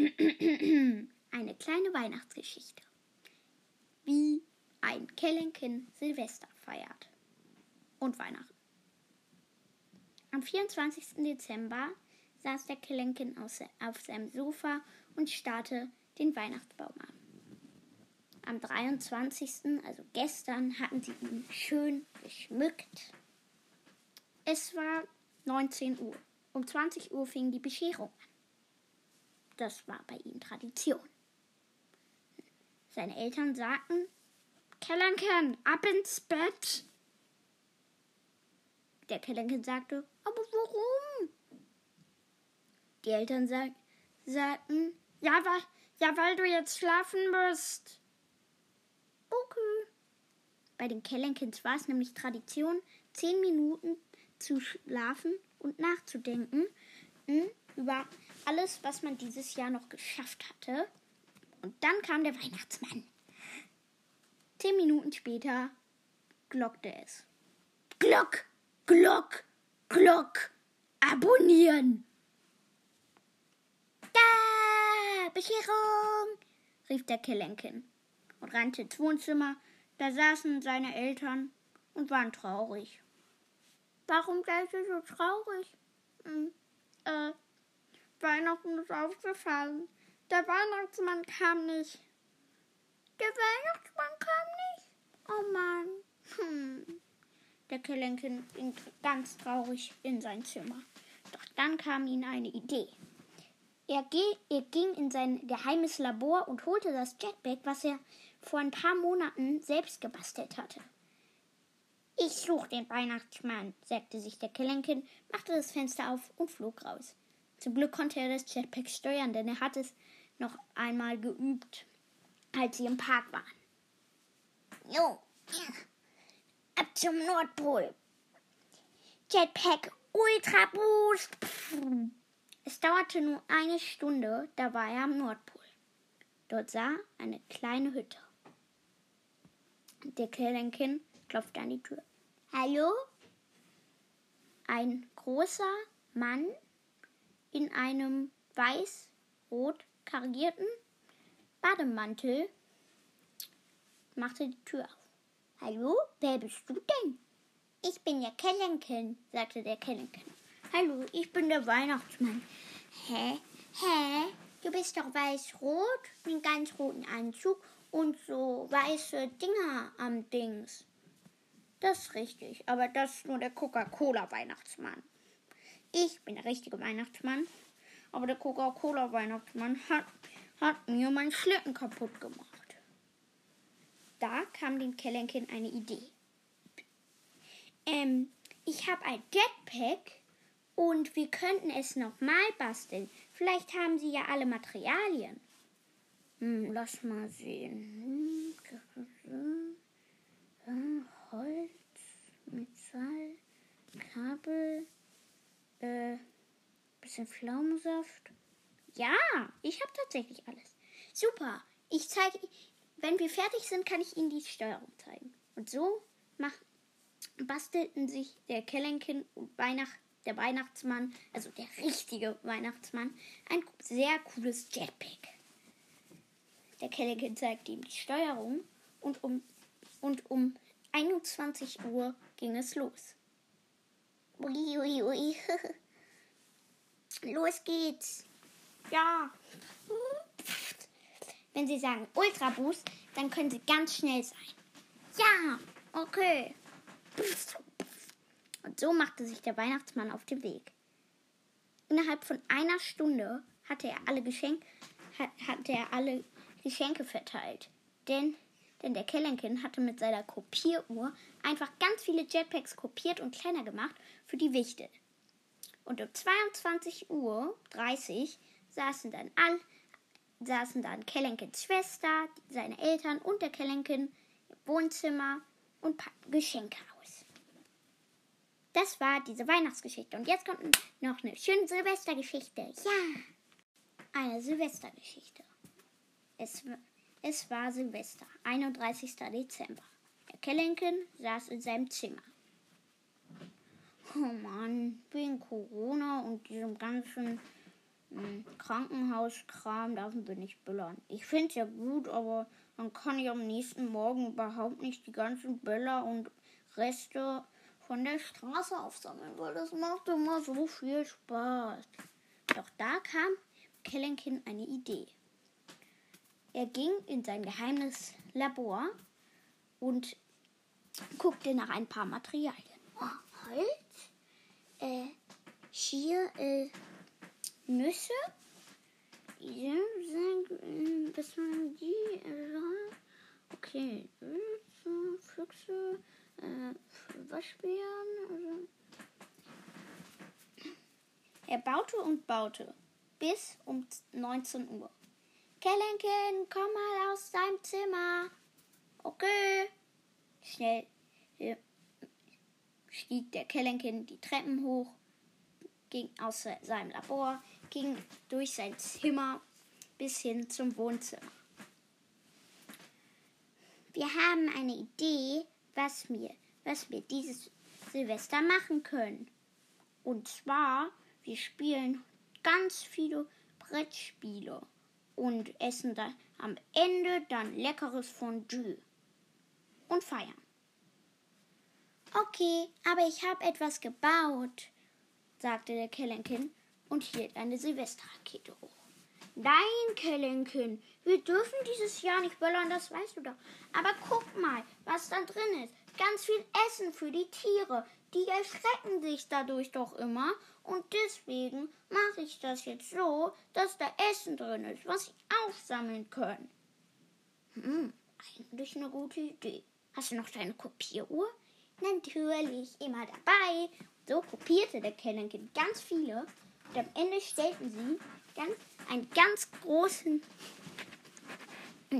Eine kleine Weihnachtsgeschichte. Wie ein Kellenkin Silvester feiert. Und Weihnachten. Am 24. Dezember saß der Kellenkin auf seinem Sofa und starrte den Weihnachtsbaum an. Am 23., also gestern, hatten sie ihn schön geschmückt. Es war 19 Uhr. Um 20 Uhr fing die Bescherung an. Das war bei ihm Tradition. Seine Eltern sagten, Kellenken, ab ins Bett. Der Kellenken sagte, aber warum? Die Eltern sag, sagten, ja weil, ja, weil du jetzt schlafen musst. Okay. Bei den Kellenkins war es nämlich Tradition, zehn Minuten zu schlafen und nachzudenken hm, über alles, was man dieses Jahr noch geschafft hatte. Und dann kam der Weihnachtsmann. Zehn Minuten später glockte es. Glock, Glock, Glock, abonnieren. Da, Bescherung, rief der Kelenkin und rannte ins Wohnzimmer. Da saßen seine Eltern und waren traurig. Warum seid ihr so traurig? Hm, äh, Weihnachten ist aufgefallen. Der Weihnachtsmann kam nicht. Der Weihnachtsmann kam nicht? Oh Mann. Hm. Der Kelenkin ging ganz traurig in sein Zimmer. Doch dann kam ihm eine Idee. Er, ging in sein geheimes Labor und holte das Jetpack, was er vor ein paar Monaten selbst gebastelt hatte. Ich suche den Weihnachtsmann, sagte sich der Kelenkin, machte das Fenster auf und flog raus. Zum Glück konnte er das Jetpack steuern, denn er hat es noch einmal geübt, als sie im Park waren. Jo, ab zum Nordpol. Jetpack Ultra Boost. Es dauerte nur eine Stunde, da war er am Nordpol. Dort sah eine kleine Hütte. Der Kellenkin klopfte an die Tür. Hallo? Ein großer Mann in einem weiß-rot karierten Bademantel machte die Tür auf. Hallo, wer bist du denn? Ich bin der Kellenken, sagte der Kellenken. Hallo, ich bin der Weihnachtsmann. Hä? Hä? Du bist doch weiß-rot, mit ganz roten Anzug und so weiße Dinger am Dings. Das ist richtig, aber das ist nur der Coca-Cola-Weihnachtsmann. Ich bin der richtige Weihnachtsmann, aber der Coca-Cola-Weihnachtsmann hat, hat mir meinen Schlitten kaputt gemacht. Da kam dem Kellenkin eine Idee. Ähm, ich habe ein Jetpack und wir könnten es nochmal basteln. Vielleicht haben Sie ja alle Materialien. Hm, lass mal sehen. Hm, Holz, Metall, Kabel, äh, bisschen Pflaumensaft. Ja, ich habe tatsächlich alles. Super. Ich zeige, wenn wir fertig sind, kann ich Ihnen die Steuerung zeigen. Und so mach, bastelten sich der Kellenkin und Weihnacht, der Weihnachtsmann, also der richtige Weihnachtsmann, ein sehr cooles Jetpack. Der Kellenkin zeigte ihm die Steuerung und um, und um 21 Uhr ging es los. Ui, ui, ui. los geht's. Ja. Wenn Sie sagen Ultra Boost, dann können Sie ganz schnell sein. Ja, okay. Und so machte sich der Weihnachtsmann auf den Weg. Innerhalb von einer Stunde hatte er alle Geschenke, hatte er alle Geschenke verteilt. Denn, denn der Kellenkin hatte mit seiner Kopieruhr einfach ganz viele Jetpacks kopiert und kleiner gemacht für die Wichte. Und um 22.30 Uhr saßen dann all, saßen dann Kellenkins Schwester, seine Eltern und der Kellenkin im Wohnzimmer und packten Geschenke aus. Das war diese Weihnachtsgeschichte. Und jetzt kommt noch eine schöne Silvestergeschichte. Ja, eine Silvestergeschichte. Es, es war Silvester, 31. Dezember. Der Kellenkin saß in seinem Zimmer. Oh Mann, wegen Corona und diesem ganzen Hm, Krankenhauskram dürfen wir nicht böllern. Ich finde es ja gut, aber dann kann ich am nächsten Morgen überhaupt nicht die ganzen Böller und Reste von der Straße aufsammeln, weil das macht immer so viel Spaß. Doch da kam Kellenkin eine Idee. Er ging in sein geheimes Labor und guckte nach ein paar Materialien. Oh, Holz, äh, hier äh, Nüsse, ja, äh, was waren die? Äh, okay, Füchse, äh, Waschbären. Also. Er baute und baute bis um 19 Uhr. Kellenkin, komm mal aus deinem Zimmer. Okay. Schnell äh, stieg der Kellenkin die Treppen hoch, ging aus seinem Labor, ging durch sein Zimmer bis hin zum Wohnzimmer. Wir haben eine Idee, was wir, was wir dieses Silvester machen können. Und zwar, wir spielen ganz viele Brettspiele und essen dann am Ende dann leckeres Fondue und feiern. Okay, aber ich habe etwas gebaut, sagte der Kellenkin und hielt eine Silvesterrakete hoch. Nein, Kellenkin, wir dürfen dieses Jahr nicht böllern, das weißt du doch. Aber guck mal, was da drin ist. Ganz viel Essen für die Tiere. Die erschrecken sich dadurch doch immer und deswegen mache ich das jetzt so, dass da Essen drin ist, was sie aufsammeln können. Hm, eigentlich eine gute Idee. Hast du noch deine Kopieruhr? Natürlich, immer dabei. So kopierte der Kellenkind ganz viele und am Ende stellten sie ganz, einen ganz großen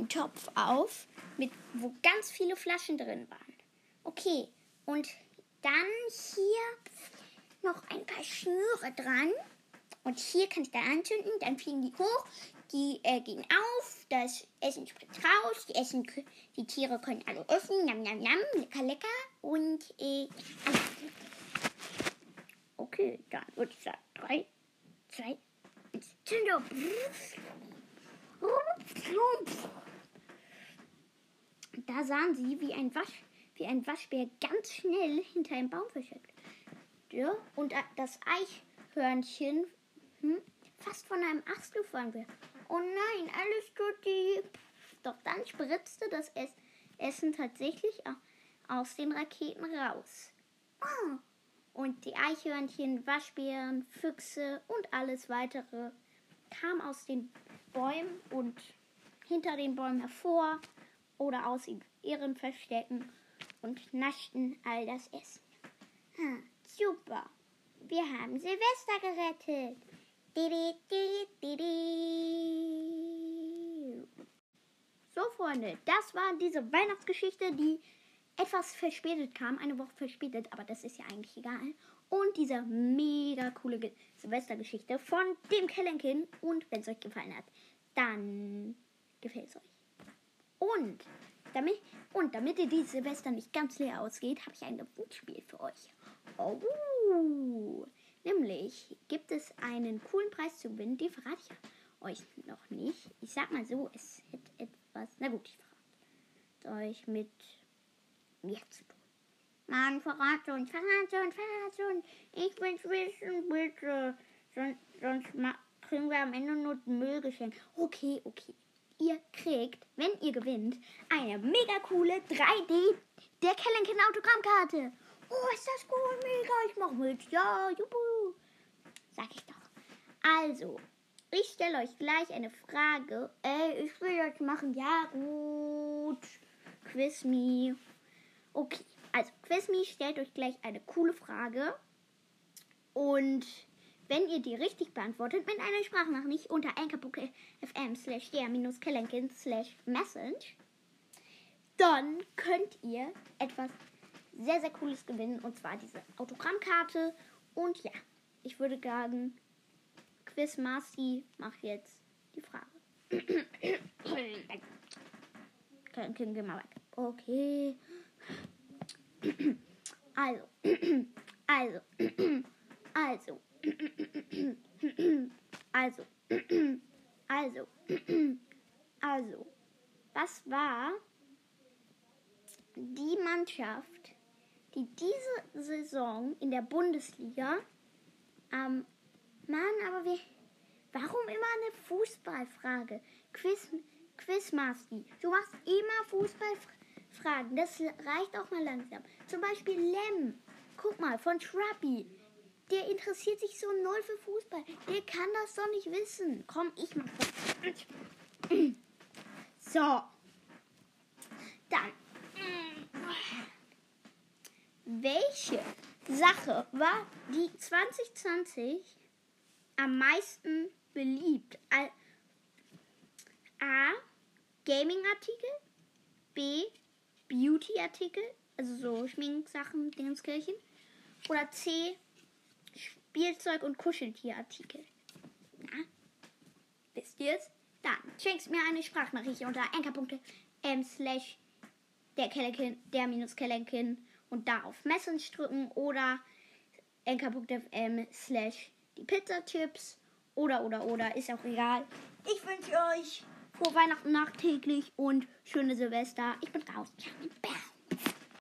Topf auf, mit, wo ganz viele Flaschen drin waren. Okay, und dann hier noch ein paar Schnüre dran. Und hier kann ich da anzünden, dann fliegen die hoch, die äh, gehen auf, das Essen springt raus, die, Essen, die Tiere können alle essen, nam, nam, nam, lecker, lecker. Und, äh, okay, dann würde ich sagen, drei, zwei, eins, Zünder. Da sahen sie, wie ein, Wasch, wie ein Waschbär ganz schnell hinter einem Baum versteckt ja, und das Eichhörnchen hm, fast von einem Ast gefallen wird. Oh nein, alles tut die. Doch dann spritzte das Essen tatsächlich aus den Raketen raus. Oh. Und die Eichhörnchen, Waschbären, Füchse und alles weitere kam aus den Bäumen und hinter den Bäumen hervor oder aus ihren Verstecken und naschten all das Essen. Hm. Super. Wir haben Silvester gerettet. So, Freunde, das war diese Weihnachtsgeschichte, die etwas verspätet kam, eine Woche verspätet, aber das ist ja eigentlich egal. Und diese mega coole Silvestergeschichte von dem Kellenkin. Und wenn es euch gefallen hat, dann gefällt es euch. Und damit, und damit ihr dieses Silvester nicht ganz leer ausgeht, habe ich ein Wunschspiel für euch. Oh, nämlich gibt es einen coolen Preis zu gewinnen, den verrate ich euch noch nicht. Ich sag mal so, es hätte etwas, na gut, ich verrate euch mit mir zu tun. Mann, verrate uns, verrate uns, verrate uns. Ich will's wissen, bitte. Sonst, sonst kriegen wir am Ende nur Müll geschenkt. Okay, okay. Ihr kriegt, wenn ihr gewinnt, eine mega coole 3D der Kellenkin Autogrammkarte. Oh, ist das cool, mega, ich mach mit. Ja, juhu. Sag ich doch. Also, ich stelle euch gleich eine Frage. Ey, ich will das machen. Ja, gut. Quiz me. Okay, also Quiz me stellt euch gleich eine coole Frage. Und wenn ihr die richtig beantwortet mit einer Sprachnachricht unter anchor.fm slash der-kellenkin slash message, dann könnt ihr etwas sehr, sehr cooles gewinnen. Und zwar diese Autogrammkarte. Und ja, ich würde sagen, Quiz Marcy macht jetzt die Frage. Können wir mal weg. Okay. Also. Also. Also. Also, also, also, was war die Mannschaft, die diese Saison in der Bundesliga ähm, Mann, aber wir. Warum immer eine Fußballfrage? Quiz, Quizmaski. Du machst immer Fußballfragen. Das reicht auch mal langsam. Zum Beispiel Lem. Guck mal, von Shrubby. Der interessiert sich so null für Fußball. Der kann das doch nicht wissen. Komm, ich mach das. So. Dann. Welche Sache war die 2020 am meisten beliebt? A. Gaming-Artikel. B. Beauty-Artikel. Also so Schminksachen, Dingenskirchen. Oder C. Spielzeug- und Kuscheltierartikel. Na? Wisst ihr es? Dann schenkst mir eine Sprachnachricht unter anchor.m slash der Kellenkin, der minus Kellenkin und da auf Message drücken oder anchor.fm slash die Pizzachips oder oder oder ist auch egal. Ich wünsche euch frohe Weihnachten nachträglich und schöne Silvester. Ich bin raus. Ich